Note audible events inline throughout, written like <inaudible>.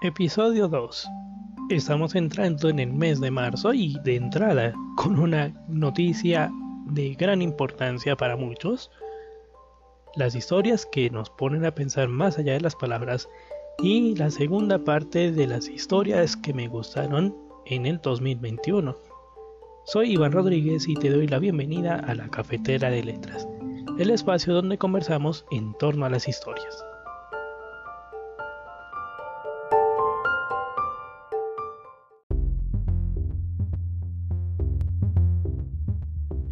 Episodio 2. Estamos entrando en el mes de marzo y de entrada con una noticia de gran importancia para muchos. Las historias que nos ponen a pensar más allá de las palabras y la segunda parte de las historias que me gustaron en el 2021. Soy Iván Rodríguez y te doy la bienvenida a la Cafetera de Letras, el espacio donde conversamos en torno a las historias.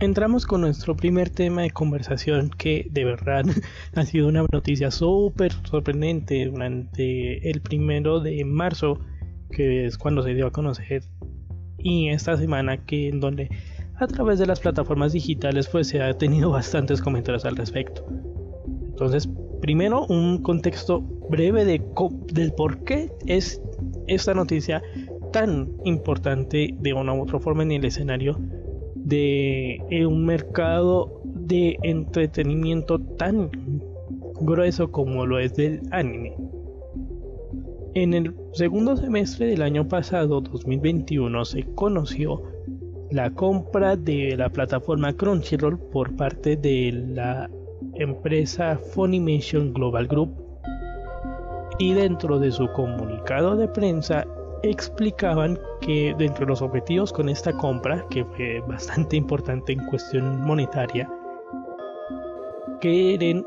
Entramos con nuestro primer tema de conversación que de verdad <laughs> ha sido una noticia súper sorprendente durante el primero de marzo que es cuando se dio a conocer y esta semana que en donde a través de las plataformas digitales pues se ha tenido <laughs> bastantes comentarios al respecto. Entonces primero un contexto breve de del por qué es esta noticia tan importante de una u otra forma en el escenario de un mercado de entretenimiento tan grueso como lo es del anime. En el segundo semestre del año pasado, 2021, se conoció la compra de la plataforma Crunchyroll por parte de la empresa Funimation Global Group y dentro de su comunicado de prensa explicaban que dentro de los objetivos con esta compra, que fue bastante importante en cuestión monetaria, quieren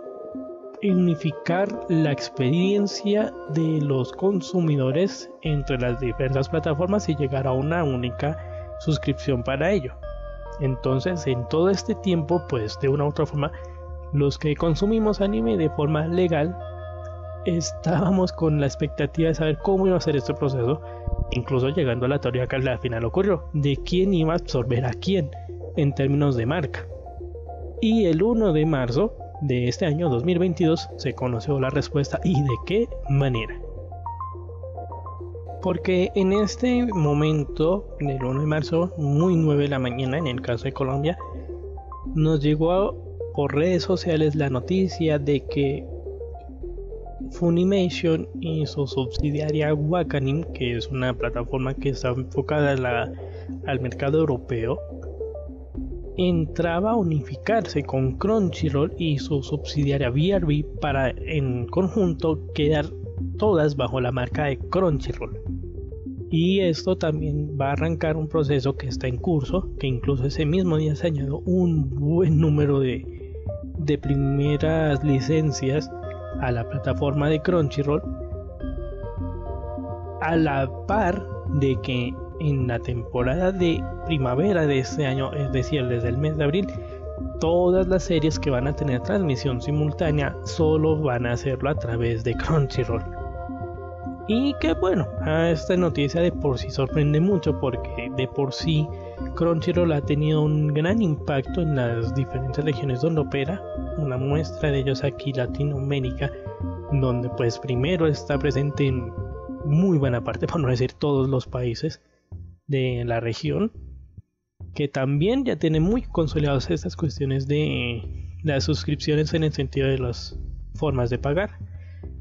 unificar la experiencia de los consumidores entre las diversas plataformas y llegar a una única suscripción para ello. Entonces, en todo este tiempo, pues de una u otra forma, los que consumimos anime de forma legal, estábamos con la expectativa de saber cómo iba a ser este proceso incluso llegando a la teoría que al final ocurrió, de quién iba a absorber a quién en términos de marca. Y el 1 de marzo de este año 2022 se conoció la respuesta y de qué manera. Porque en este momento, del 1 de marzo, muy 9 de la mañana en el caso de Colombia, nos llegó por redes sociales la noticia de que Funimation y su subsidiaria Wakanim, que es una plataforma que está enfocada al mercado europeo, entraba a unificarse con Crunchyroll y su subsidiaria VRB para en conjunto quedar todas bajo la marca de Crunchyroll. Y esto también va a arrancar un proceso que está en curso, que incluso ese mismo día se añadió un buen número de primeras licencias a la plataforma de Crunchyroll a la par de que en la temporada de primavera de este año, es decir, desde el mes de abril, todas las series que van a tener transmisión simultánea solo van a hacerlo a través de Crunchyroll. Y que bueno, esta noticia de por sí sorprende mucho porque de por sí Crunchyroll ha tenido un gran impacto en las diferentes regiones donde opera, una muestra de ellos aquí Latinoamérica, donde pues primero está presente en muy buena parte, <laughs> por no decir todos los países de la región, que también ya tiene muy consolidadas estas cuestiones de las suscripciones en el sentido de las formas de pagar,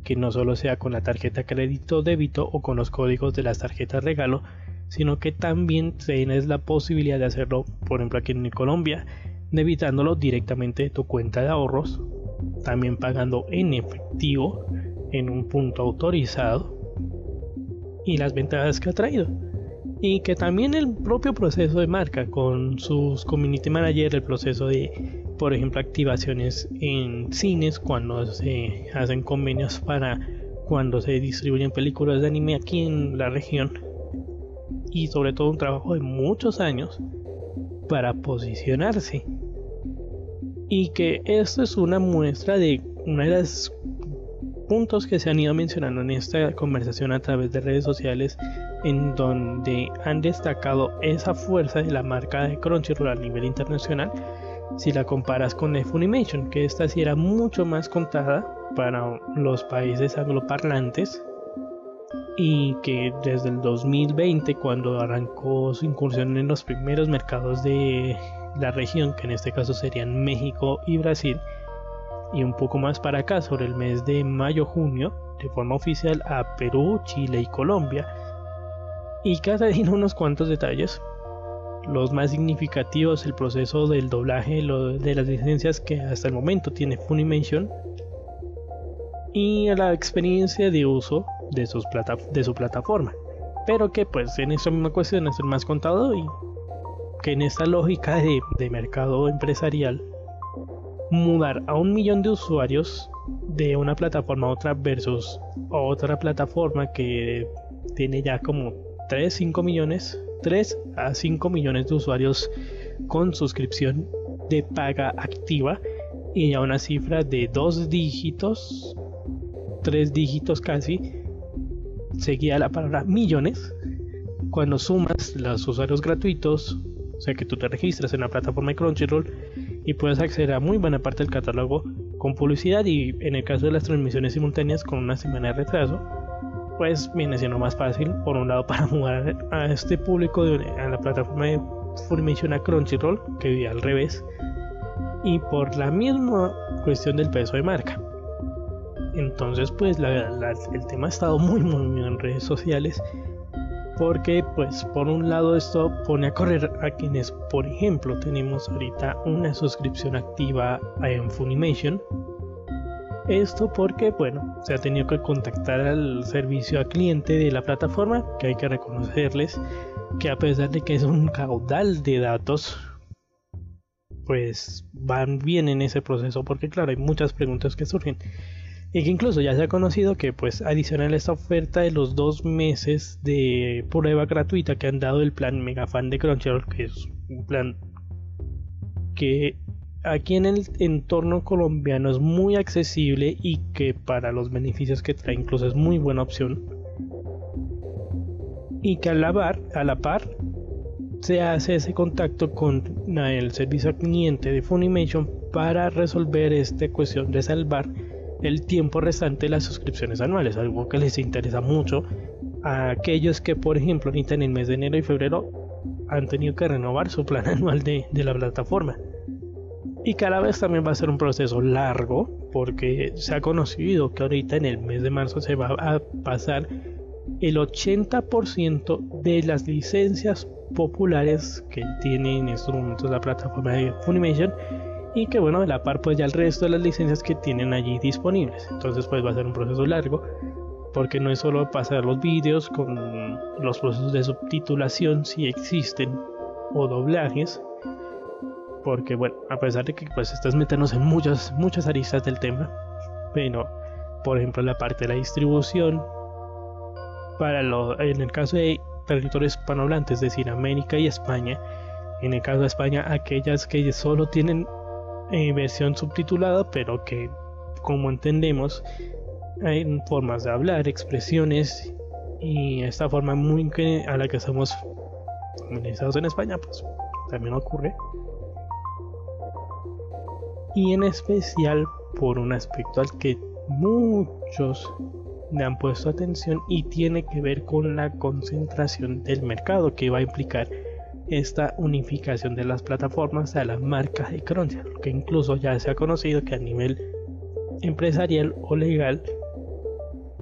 que no solo sea con la tarjeta crédito débito o con los códigos de las tarjetas regalo, sino que también tienes la posibilidad de hacerlo, por ejemplo aquí en Colombia, debitándolo directamente de tu cuenta de ahorros, también pagando en efectivo en un punto autorizado y las ventajas que ha traído. Y que también el propio proceso de marca con sus community manager, el proceso de, por ejemplo, activaciones en cines cuando se hacen convenios para cuando se distribuyen películas de anime aquí en la región y sobre todo un trabajo de muchos años para posicionarse. Y que esto es una muestra de una de los puntos que se han ido mencionando en esta conversación a través de redes sociales en donde han destacado esa fuerza de la marca de Crunchyroll a nivel internacional si la comparas con Funimation, que esta sí era mucho más contada para los países angloparlantes y que desde el 2020 cuando arrancó su incursión en los primeros mercados de la región que en este caso serían México y Brasil y un poco más para acá, sobre el mes de mayo-junio, de forma oficial a Perú, Chile y Colombia. Y cada día unos cuantos detalles. Los más significativos, el proceso del doblaje de las licencias que hasta el momento tiene Funimation y la experiencia de uso de, sus de su plataforma. Pero que pues en esta misma cuestión es el más contado y que en esta lógica de, de mercado empresarial mudar a un millón de usuarios de una plataforma a otra versus otra plataforma que tiene ya como 3, 5 millones, 3 a 5 millones de usuarios con suscripción de paga activa y a una cifra de dos dígitos, tres dígitos casi, seguía la palabra millones. Cuando sumas los usuarios gratuitos, o sea que tú te registras en la plataforma de Crunchyroll y puedes acceder a muy buena parte del catálogo con publicidad y en el caso de las transmisiones simultáneas con una semana de retraso, pues viene siendo más fácil por un lado <laughs> para jugar a este público de, a la plataforma de Funimation a Crunchyroll que vive al revés y por la misma cuestión del peso de marca. Entonces pues el tema ha estado muy muy, muy en redes sociales porque pues por un lado esto pone a correr a quienes por ejemplo tenemos ahorita una suscripción activa en Funimation esto porque bueno se ha tenido que contactar al servicio al cliente de la plataforma que hay que reconocerles que a pesar de que es un caudal de datos pues van bien en ese proceso porque claro hay muchas preguntas que surgen y que incluso ya se ha conocido que pues adicional a esta oferta de los dos meses de prueba gratuita que han dado el plan mega fan de Crunchyroll que es un plan que aquí en el entorno colombiano es muy accesible y que para los beneficios que trae incluso es muy buena opción y que a la, par, a la par se hace ese contacto con el servicio cliente de Funimation para resolver esta cuestión de salvar el tiempo restante de las suscripciones anuales, algo que les interesa mucho a aquellos que, por ejemplo, ahorita en el mes de enero y febrero han tenido que renovar su plan <laughs> anual de, de la plataforma. Y cada vez también va a ser un proceso largo, porque se ha conocido que ahorita en el mes de marzo se va a pasar el 80% de las licencias populares que tiene en estos momentos la plataforma de Funimation y que bueno, de la par pues ya el resto de las licencias que tienen allí disponibles. Entonces pues va a ser un proceso largo porque no es solo pasar los vídeos con los procesos de subtitulación si existen o doblajes porque bueno, a pesar de que pues estás metiéndose en muchas muchas aristas del tema, pero por ejemplo la parte de la distribución para lo, en el caso de territorios hispanohablantes, es decir, América y España, en el caso de España aquellas que solo tienen eh, versión subtitulada, pero que, como entendemos, hay formas de hablar, expresiones y esta forma muy que, a la que estamos familiarizados en España, pues también ocurre. Y en especial por un aspecto al que muchos le han puesto atención y tiene que ver con la concentración del mercado que va a implicar esta unificación de las plataformas a la marca de Crunchyroll, que incluso ya se ha conocido que a nivel empresarial o legal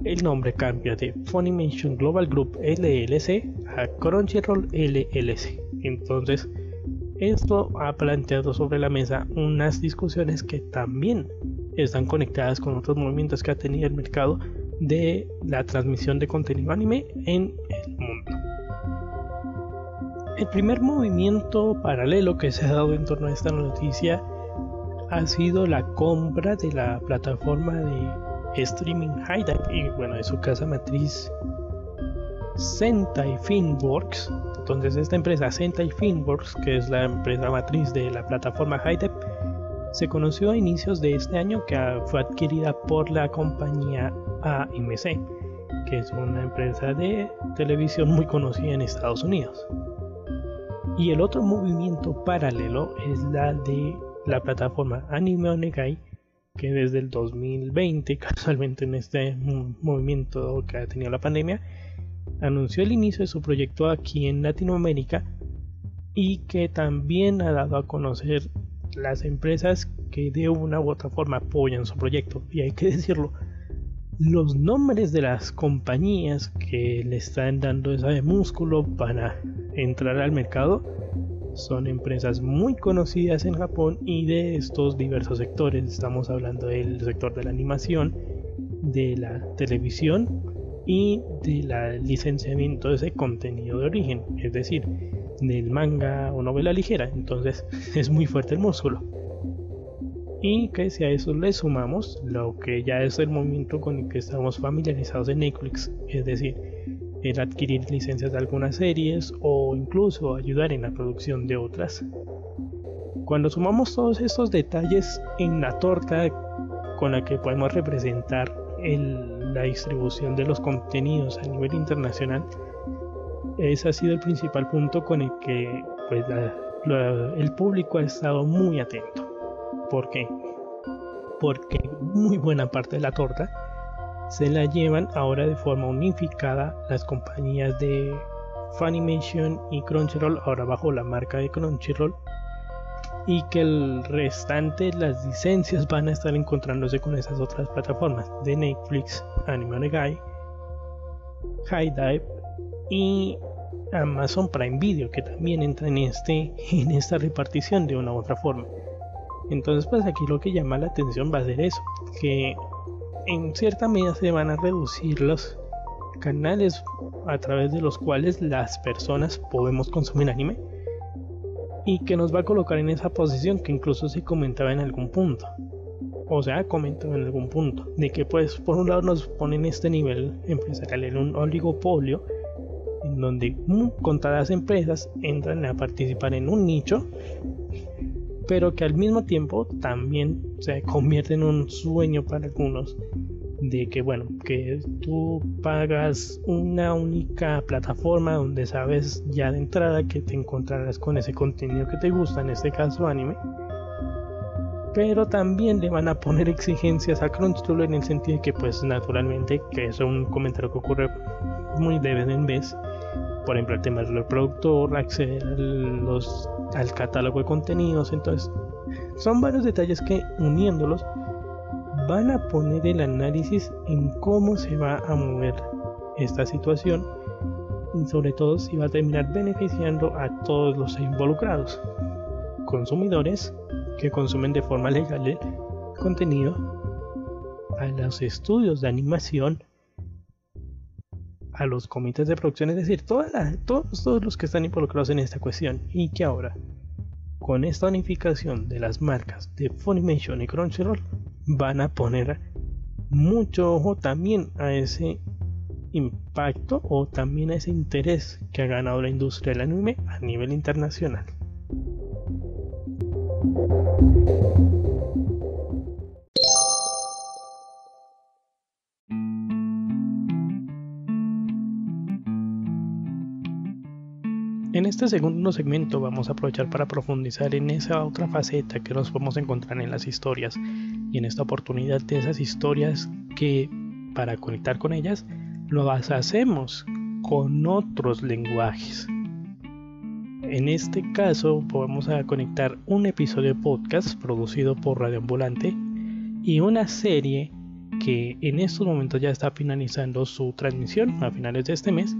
el nombre cambia de Funimation Global Group LLC a Crunchyroll LLC. Entonces, esto ha planteado sobre la mesa unas discusiones que también están conectadas con otros movimientos que ha tenido el mercado de la transmisión de contenido anime en. El primer movimiento paralelo que se ha dado en torno a esta noticia ha sido la compra de la plataforma de streaming Hideout y bueno de su casa matriz Sentai Filmworks. Entonces esta empresa Sentai Filmworks, que es la empresa matriz de la plataforma Hideout, se conoció a inicios de este año que fue adquirida por la compañía AMC, que es una empresa de televisión muy conocida en Estados Unidos. Y el otro movimiento paralelo es la de la plataforma Anime Onegai, que desde el 2020, <laughs> casualmente en este movimiento que ha tenido la pandemia, anunció el inicio de su proyecto aquí en Latinoamérica y que también ha dado a conocer las empresas que de una u otra forma apoyan su proyecto. Y hay que <laughs> decirlo, los nombres de las compañías que le están dando ese músculo para entrar al mercado son empresas muy conocidas en Japón y de estos diversos sectores. Estamos hablando del sector de la animación, de la televisión y del licenciamiento de ese contenido de origen, es decir, del manga o novela ligera. Entonces <laughs> es muy fuerte el músculo. Y que si a eso le sumamos lo que ya es el movimiento con el que estamos familiarizados en Netflix, es decir, el adquirir licencias de algunas series o incluso ayudar en la producción de otras. Cuando sumamos todos estos detalles en la torta con la que podemos representar la distribución de los contenidos a nivel internacional, ese ha sido el principal punto con el que pues, el público ha estado muy atento. ¿Por qué? Porque muy buena parte de la torta se la llevan ahora de forma unificada las compañías de Funimation y Crunchyroll, ahora bajo la marca de Crunchyroll, y que el restante, las licencias van a estar encontrándose con esas otras plataformas de Netflix, Anime Guy, High Dive y Amazon Prime Video, que también entra en, este, en esta repartición de una u otra forma. Entonces, pues aquí lo que llama la atención va a ser eso, que en cierta medida se van a reducir los canales a través de los cuales las personas podemos consumir anime y que nos va a colocar en esa posición que incluso se comentaba en algún punto. O sea comentado en algún punto de que pues por un lado nos ponen este nivel empresarial en un oligopolio en donde contadas empresas entran a participar en un nicho pero que al mismo tiempo también se convierte en un sueño para algunos de que bueno que tú pagas una única plataforma donde sabes ya de entrada que te encontrarás con ese contenido que te gusta en este caso anime pero también le van a poner exigencias a Crunchyroll en el sentido de que pues naturalmente que es un comentario que ocurre muy de vez en vez. Por ejemplo el tema del reproductor acceder los al catálogo de contenidos. Entonces, son varios detalles que uniéndolos van a poner el análisis en cómo se va a mover esta situación y sobre todo si va a terminar beneficiando a todos los involucrados. Consumidores que consumen de forma legal el contenido, a los estudios de animación, a los comités de producción, es decir, todos, todos los que están involucrados en esta cuestión y que ahora, con esta unificación de las marcas de Funimation y Crunchyroll, van a poner mucho ojo también a ese impacto o también a ese interés que ha ganado la industria del anime a nivel internacional. En este segundo segmento vamos a aprovechar para profundizar en esa otra faceta que nos podemos encontrar en las historias y en esta oportunidad de esas historias que para conectar con ellas lo hacemos con otros lenguajes. En este caso vamos a conectar un episodio podcast producido por Radio Ambulante y una serie que en estos momentos ya está finalizando su transmisión a finales de este mes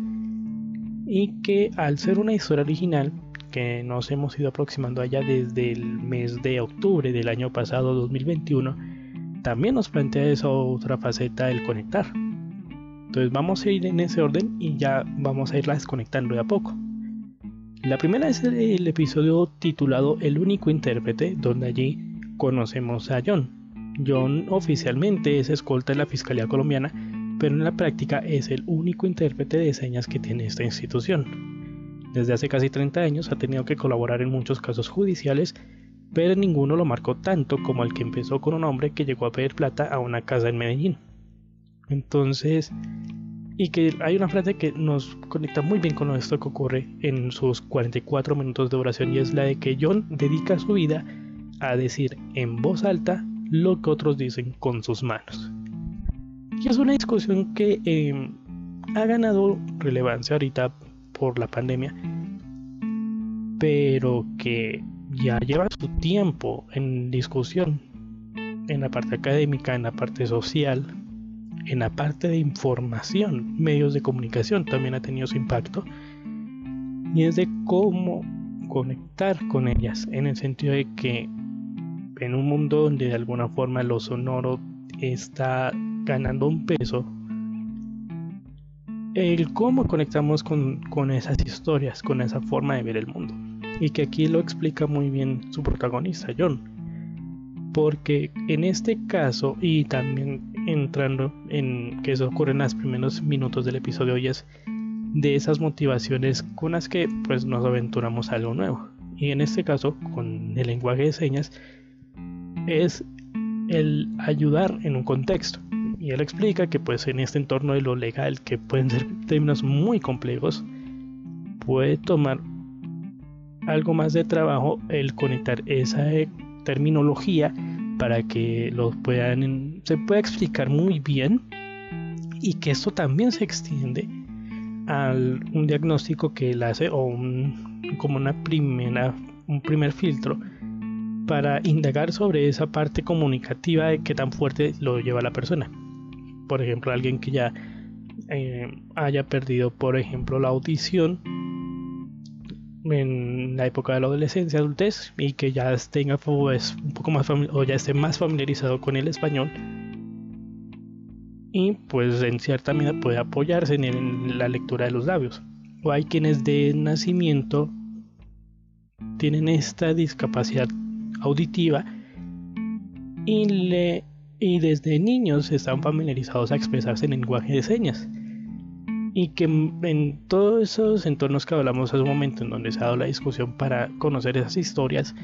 y que al ser una historia original que nos hemos ido aproximando allá desde el mes de octubre del año pasado 2021 también nos plantea esa otra faceta del conectar. Entonces vamos a ir en ese orden y ya vamos a irla desconectando de a poco. La primera es el episodio titulado El único intérprete donde allí conocemos a John. John oficialmente es escolta de la Fiscalía Colombiana pero en la práctica es el único intérprete de señas que tiene esta institución. Desde hace casi 30 años ha tenido que colaborar en muchos casos judiciales, pero ninguno lo marcó tanto como el que empezó con un hombre que llegó a pedir plata a una casa en Medellín. Entonces, y que hay una frase que nos conecta muy bien con esto que ocurre en sus 44 minutos de oración y es la de que John dedica su vida a decir en voz alta lo que otros dicen con sus manos. Es una discusión que em, ha ganado relevancia ahorita por la pandemia, pero que ya lleva su tiempo en discusión, en la parte académica, en la parte social, en la parte de información, medios de comunicación también ha tenido su impacto. Y es de cómo conectar con ellas, en el sentido de que en un mundo donde de alguna forma lo sonoro está ganando un peso, el cómo conectamos con, con esas historias, con esa forma de ver el mundo. Y que aquí lo explica muy bien su protagonista, John. Porque en este caso, y también entrando en que eso ocurre en los primeros minutos del episodio, y es de esas motivaciones con las que pues nos aventuramos a algo nuevo. Y en este caso, con el lenguaje de señas, es el ayudar en un contexto. Y él explica que pues en este entorno de lo legal, que pueden ser términos muy complejos, puede tomar algo más de trabajo el conectar esa terminología para que lo puedan se pueda explicar muy bien y que esto también se extiende a un diagnóstico que él hace o como una primera un primer filtro para indagar sobre esa parte comunicativa de qué tan fuerte lo lleva la persona. Por ejemplo, alguien que ya eh, haya perdido, por ejemplo, la audición en la época de la adolescencia, adultez, y que ya tenga pues, un poco más o ya esté más familiarizado con el español. Y pues en cierta medida puede apoyarse en, la lectura de los labios. O hay quienes de nacimiento tienen esta discapacidad auditiva y, desde niños están familiarizados a expresarse en lenguaje de señas. Y que en todos esos entornos que hablamos hace un momento, en donde se ha dado la discusión para conocer esas historias,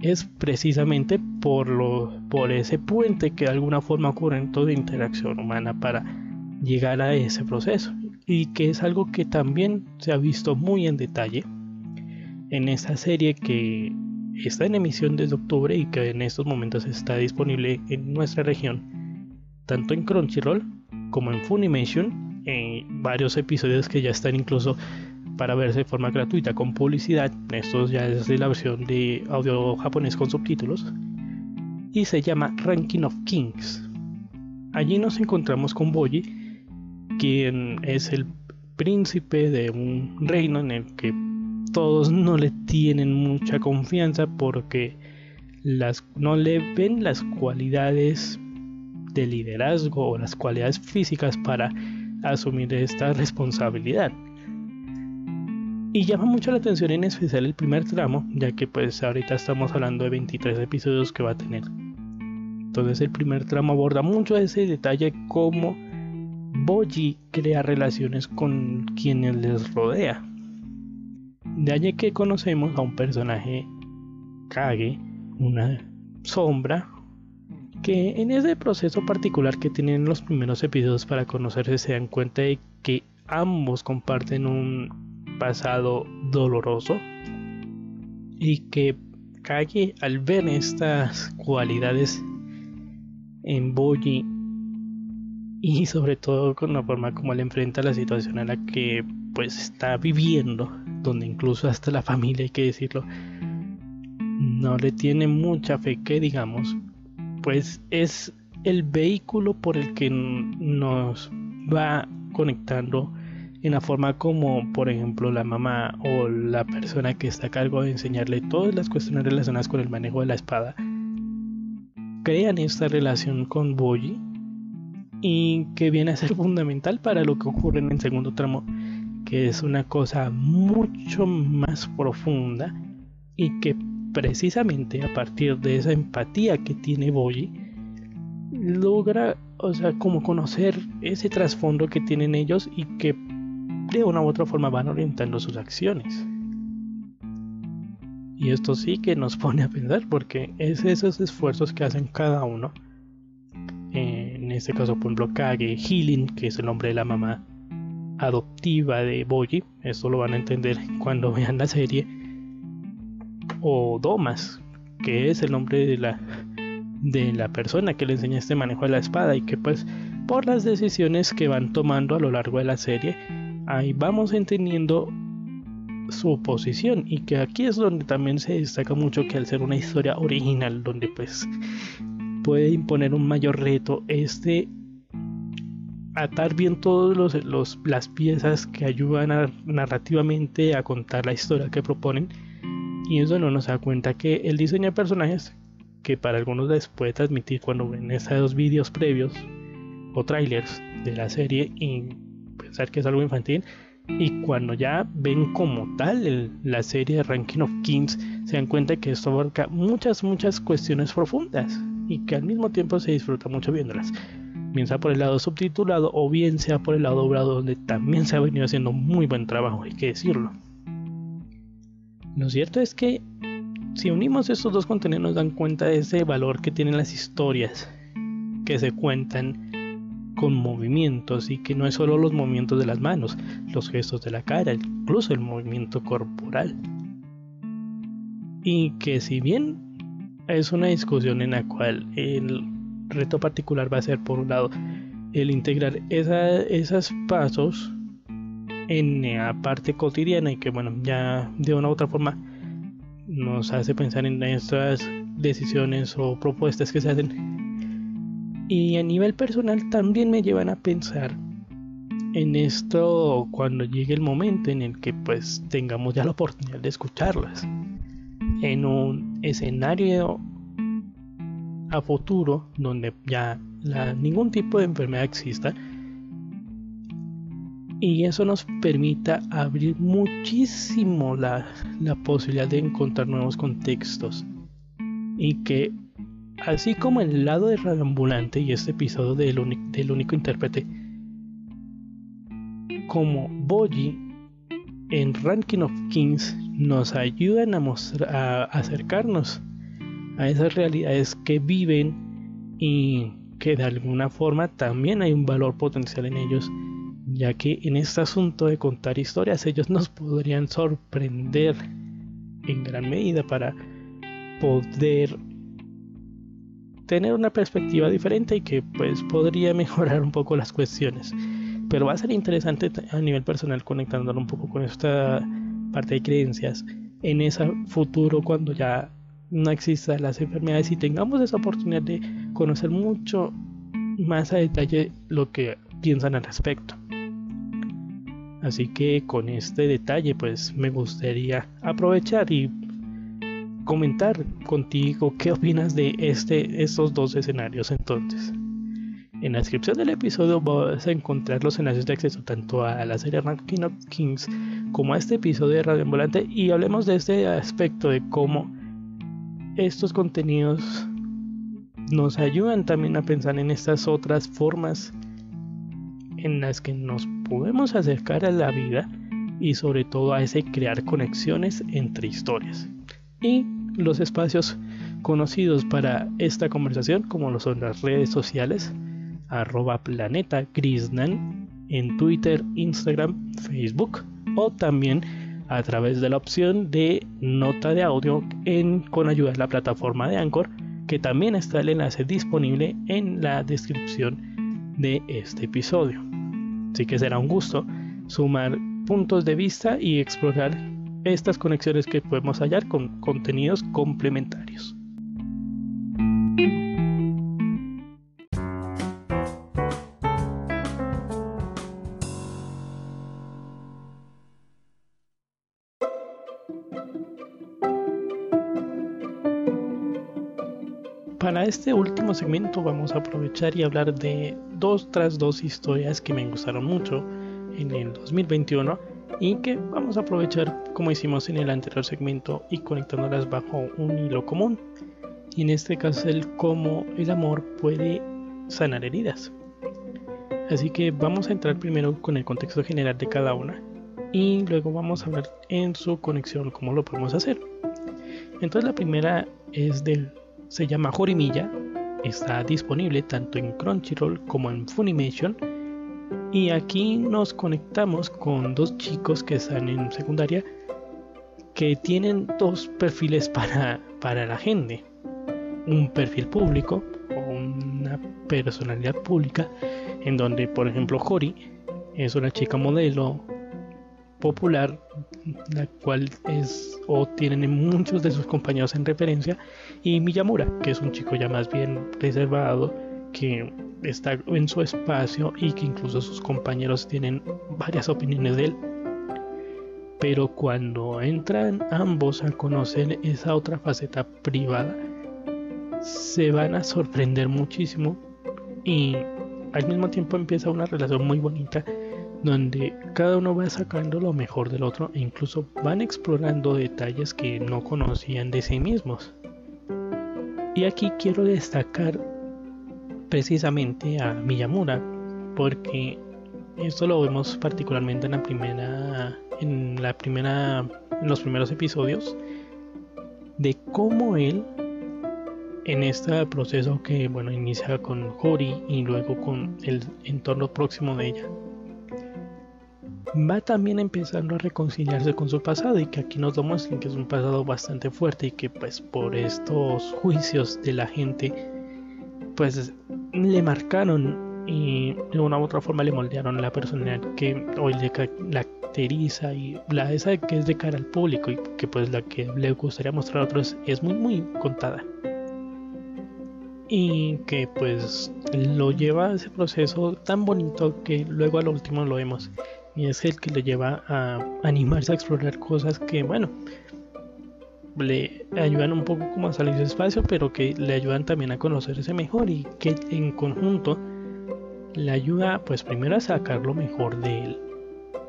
es precisamente por, por ese puente que de alguna forma ocurre en toda interacción humana para llegar a ese proceso. Y que es algo que también se ha visto muy en detalle en esta serie que está en emisión desde octubre y que en estos momentos está disponible en nuestra región, tanto en Crunchyroll como en Funimation, en varios episodios que ya están incluso para verse de forma gratuita con publicidad. Esto ya es de la versión de audio japonés con subtítulos. Y se llama Ranking of Kings. Allí nos encontramos con Boji, quien es el príncipe de un reino en el que todos no le tienen mucha confianza porque las, no le ven las cualidades de liderazgo o las cualidades físicas para asumir esta responsabilidad. Y llama mucho la atención en especial el primer tramo, ya que pues ahorita estamos hablando de 23 episodios que va a tener. Entonces el primer tramo aborda mucho ese detalle como Boji crea relaciones con quienes les rodea. De allí que conocemos a un personaje Kage, una sombra, que en ese proceso particular que tienen los primeros episodios para conocerse se dan cuenta de que ambos comparten un pasado doloroso y que Kage al ver estas cualidades en Boji y sobre todo con la forma como él enfrenta la situación en la que pues está viviendo donde incluso hasta la familia, hay que decirlo, no le tiene mucha fe que digamos, pues es el vehículo por el que nos va conectando en la forma como, por ejemplo, la mamá o la persona que está a cargo de enseñarle todas las cuestiones relacionadas con el manejo de la espada, crean esta relación con Boyi y que viene a ser <laughs> fundamental para lo que ocurre en el segundo tramo que es una cosa mucho más profunda y que precisamente a partir de esa empatía que tiene Boyi logra, o sea, como conocer ese trasfondo que tienen ellos y que de una u otra forma van orientando sus acciones. Y esto sí que nos <laughs> pone a pensar porque es esos esfuerzos que hacen cada uno. En este caso, por ejemplo, Kage, Healing, que es el nombre de la mamá, adoptiva de Boji, esto lo van a entender <laughs> cuando vean la serie, o Domas, que es el nombre de la, de la persona que le enseña este manejo de la espada y que pues por las decisiones que van tomando a lo largo de la serie, ahí vamos entendiendo su posición y que aquí es donde también se destaca mucho que al ser una historia original donde pues puede imponer un mayor reto este atar bien todas los, las piezas que ayudan narrativamente a contar la historia que proponen. Y eso no nos da cuenta que el diseño de personajes que para algunos les puede transmitir cuando ven esos vídeos previos o trailers de la serie y pensar que es algo infantil y cuando ya ven como tal la serie de Ranking of Kings se dan cuenta que esto abarca muchas muchas cuestiones profundas y que al mismo tiempo se disfruta mucho viéndolas bien sea por el lado subtitulado o bien sea por el lado doblado donde también se ha venido haciendo muy buen trabajo hay que decirlo lo cierto es que si unimos estos dos contenidos nos dan cuenta de ese valor que tienen las historias que se cuentan con movimientos y que no es solo los movimientos de las manos, los gestos de la cara, incluso el movimiento corporal. Y que si bien es una discusión en la cual el reto particular va a ser por un lado el integrar esos pasos en la parte cotidiana y que bueno ya de una u otra forma nos hace pensar en estas decisiones o propuestas que se hacen. Y a nivel personal también me llevan a pensar en esto cuando llegue el momento en el que pues tengamos ya la oportunidad de escucharlas. En un escenario a futuro donde ya ningún tipo de enfermedad exista y eso nos permita abrir muchísimo la, posibilidad de encontrar nuevos contextos. Y que así como el lado de Radambulante y este episodio del, del único intérprete como Boji en Ranking of Kings nos ayudan a, a acercarnos a esas realidades que viven y que de alguna forma también hay un valor potencial en ellos ya que en este asunto de contar historias ellos nos podrían sorprender en gran medida para poder tener una perspectiva diferente y que pues podría <laughs> mejorar un poco las cuestiones. Pero va a ser interesante a nivel personal conectándolo un poco con esta parte de creencias en ese futuro cuando ya no existan las enfermedades y tengamos esa oportunidad de conocer mucho más a detalle lo que piensan al respecto. Así que con este detalle pues me gustaría aprovechar y comentar contigo qué opinas de este, estos dos escenarios entonces. En la descripción del episodio vas a encontrar los enlaces de acceso tanto a la serie Ranking of Kings como a este episodio de Radio Ambulante y hablemos de este aspecto de cómo estos contenidos nos ayudan también a pensar en estas otras formas en las que nos podemos acercar a la vida y sobre todo a ese crear conexiones entre historias. Y los espacios conocidos para esta conversación, como lo son las redes sociales, arroba planeta en Twitter, Instagram, Facebook o también a través de la opción de nota de audio en, con ayuda de la plataforma de Anchor, que también está el enlace disponible en la descripción de este episodio. Así que será un gusto sumar puntos de vista y explorar estas conexiones que podemos hallar con contenidos complementarios. Este último segmento vamos a aprovechar y hablar de dos tras dos historias que me gustaron mucho en el 2021 y que vamos a aprovechar como hicimos en el anterior segmento y conectándolas bajo un hilo común. Y en este caso el cómo el amor puede sanar heridas. Así que vamos a entrar primero con el contexto general de cada una y luego vamos a hablar en su conexión cómo lo podemos hacer. Entonces la primera es del se llama Jorimilla, está disponible tanto en Crunchyroll como en Funimation. Y aquí nos conectamos con dos chicos que están en secundaria que tienen dos perfiles <laughs> para, para la gente. Un perfil público o una personalidad pública en donde por ejemplo Jori es una chica modelo popular la cual es o tienen muchos de sus compañeros en referencia, y Miyamura, que es un chico ya más bien reservado, que está en su espacio y que incluso sus compañeros tienen varias opiniones de él. Pero cuando entran ambos a conocer esa otra faceta privada, se van a sorprender muchísimo y al mismo tiempo empieza una relación muy bonita donde cada uno va sacando lo mejor del otro e incluso van explorando detalles que no conocían de sí mismos. Y aquí quiero destacar precisamente a Miyamura porque esto lo vemos particularmente en la primera en la primera en los primeros episodios de cómo él en este proceso que bueno inicia con Hori y luego con el entorno próximo de ella va también empezando a reconciliarse con su pasado y que aquí nos demuestran que es un pasado bastante fuerte y que pues por estos juicios de la gente pues le marcaron y de una u otra forma le moldearon la personalidad que hoy le caracteriza y la esa que es de cara al público y que pues la que le gustaría mostrar a otros es muy muy contada. Y que pues lo lleva a ese proceso tan bonito que luego al último lo vemos y es el que le lleva a animarse a explorar cosas que bueno le ayudan un poco como a salir de espacio pero que le ayudan también a conocerse mejor y que en conjunto le ayuda pues primero a sacar lo mejor de él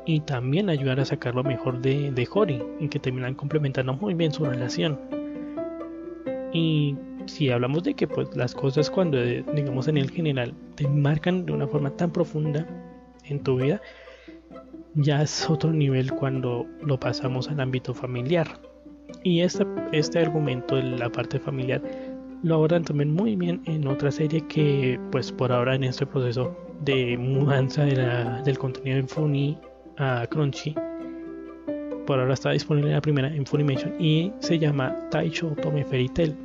y también ayudar a sacar lo mejor de, de Hori y que terminan complementando muy bien su relación. Y si hablamos de que pues las cosas cuando digamos en el general te marcan de una forma tan profunda en tu vida ya es otro nivel cuando lo pasamos al ámbito familiar y este, este argumento de la parte familiar lo abordan también muy bien en otra serie que pues por ahora en este proceso de mudanza del contenido en Funny a Crunchy por ahora está disponible la primera en Funimation y se llama Taisho Tome Fairy Tail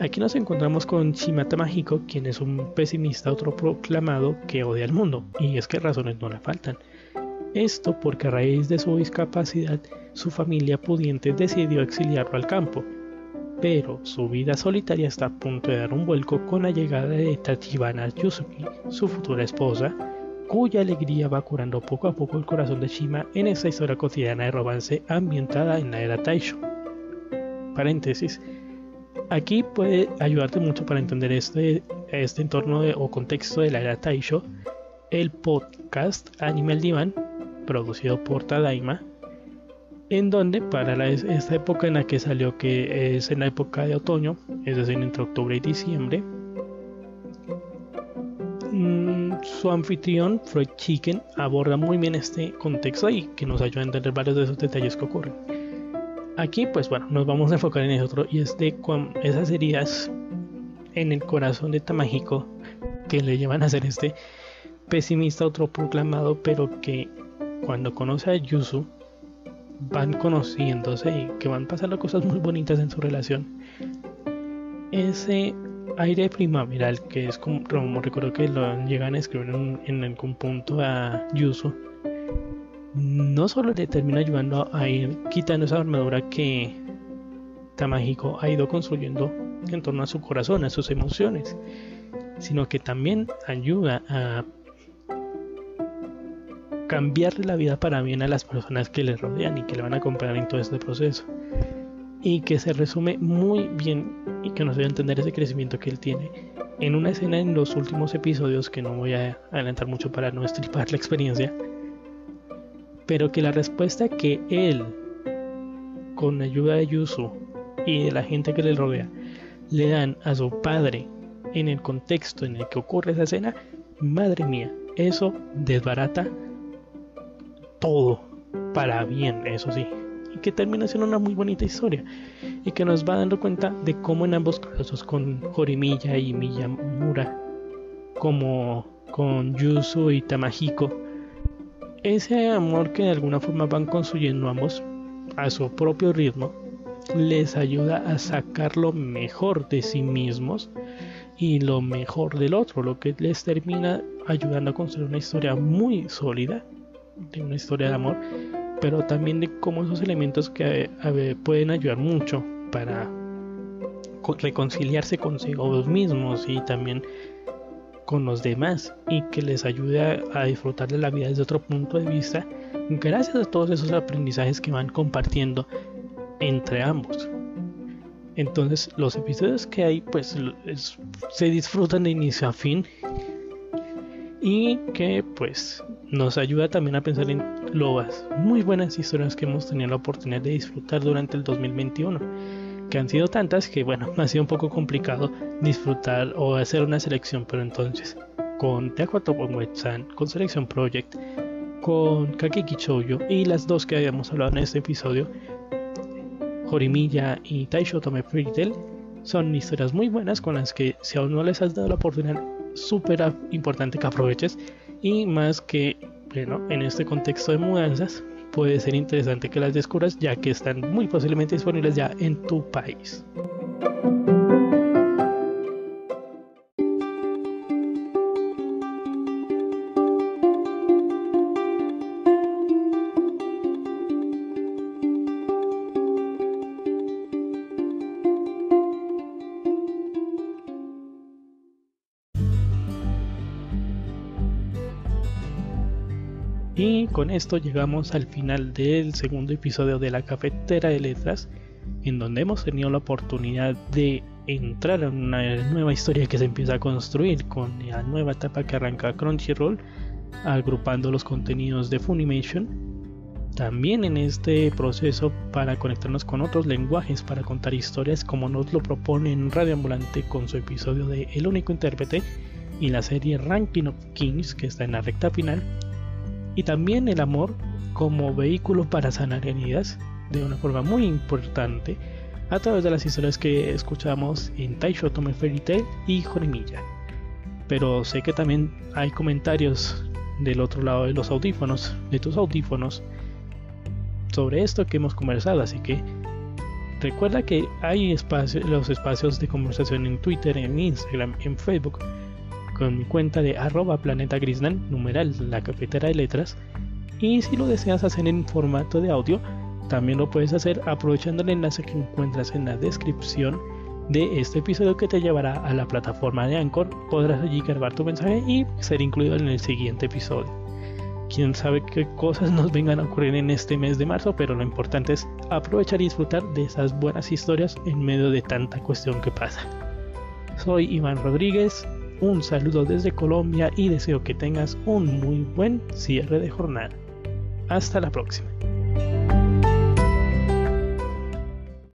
Aquí nos encontramos con Shimata Mágico, quien es un pesimista autoproclamado que odia al mundo, y es que razones no le faltan. Esto porque a raíz de su discapacidad, su familia pudiente decidió exiliarlo al campo, pero su vida solitaria está a punto de dar un vuelco con la llegada de Tachibana Yusuki, su futura esposa, cuya alegría va curando poco a poco el corazón de Shima en esta historia cotidiana de romance ambientada en la era Taisho. Paréntesis, Aquí puede ayudarte mucho para entender este, este entorno o contexto de la era Taisho, el podcast Animal Divan, producido por Tadaima, en donde para esta época en la que salió, que es en la época de otoño, es decir, entre octubre y diciembre, mm, su anfitrión, Freud Chicken, aborda muy bien este contexto y que nos ayuda a entender varios de esos detalles que ocurren. Aquí, pues bueno, nos vamos a enfocar en el otro y es de esas heridas en el corazón de Tamahiko que le llevan a ser este pesimista autoproclamado, pero que cuando conoce a Yusu van conociéndose y que van pasando cosas muy bonitas en su relación. Ese aire primaveral que es como, recuerdo que lo llegan a escribir en, en algún punto a Yusu no solo le termina ayudando a ir quitando esa armadura que Tamahiko ha ido construyendo en torno a su corazón, a sus emociones, sino que también ayuda a cambiarle la vida para bien a las personas que le rodean y que le van a acompañar en todo este proceso. Y que se resume muy bien y que nos debe entender ese crecimiento que él tiene en una escena en los últimos episodios que no voy a adelantar mucho para no estripar la experiencia pero que la respuesta que él, con ayuda de Yusu y de la gente que le rodea, le dan a su padre en el contexto en el que ocurre esa escena, madre mía, eso desbarata todo para bien, eso sí. Y que termina siendo una muy bonita historia. Y que nos va dando cuenta de cómo en ambos casos, con Jorimilla y Miyamura, como con Yusu y Tamahiko, ese amor que de alguna forma van construyendo ambos a su propio ritmo les ayuda a sacar lo mejor de sí mismos y lo mejor del otro, lo que les termina ayudando a construir una historia muy sólida, de una historia de amor pero también de cómo esos elementos que pueden ayudar mucho para reconciliarse consigo mismos y también con los demás y que les ayude a, disfrutar de la vida desde otro punto de vista gracias a todos esos aprendizajes que van compartiendo entre ambos. Entonces los episodios que hay pues se disfrutan de inicio a fin y que pues nos ayuda también a pensar en las muy buenas historias que hemos tenido la oportunidad de disfrutar durante el 2021 que han sido tantas que bueno <laughs> ha sido un poco complicado disfrutar o hacer una selección pero entonces con Teacuato Wetsan, con Selección Project con Kakeki Choyo y las dos que habíamos hablado en este episodio Jorimilla y Taisho Tome Fairy son historias muy buenas con las que si aún no les has dado la oportunidad súper importante que aproveches y más que bueno en este contexto de mudanzas puede ser interesante que las descubras ya que están muy posiblemente disponibles ya en tu país. Esto llegamos al final del segundo episodio de la cafetera de letras, en donde hemos tenido la oportunidad de entrar en una nueva historia que se empieza a construir con la nueva etapa que arranca Crunchyroll, agrupando los contenidos de Funimation. También en este proceso para conectarnos con otros lenguajes para contar historias como nos lo propone en Radio Ambulante con su episodio de El único intérprete y la serie Ranking of Kings que está en la recta final y también el amor como vehículo para sanar heridas de una forma muy importante a través de las historias que escuchamos en Taisho Tome Fairy Tail y Jorimilla. Pero sé que también hay comentarios del otro lado de los audífonos, de tus audífonos, sobre esto que hemos conversado, así que recuerda que hay los espacios de conversación en Twitter, en Instagram, en Facebook con mi cuenta de arroba planeta grisnan, numeral la cafetera de letras. Y si lo deseas hacer en formato de audio, también lo puedes hacer aprovechando el enlace que encuentras en la descripción de este episodio que te llevará a la plataforma de Anchor. Podrás allí grabar tu mensaje y ser incluido en el siguiente episodio. Quién sabe qué cosas nos vengan a ocurrir en este mes de marzo, pero lo importante es aprovechar y disfrutar de esas buenas historias en medio de tanta cuestión que pasa. Soy Iván Rodríguez, un saludo desde Colombia y deseo que tengas un muy buen cierre de jornada. Hasta la próxima.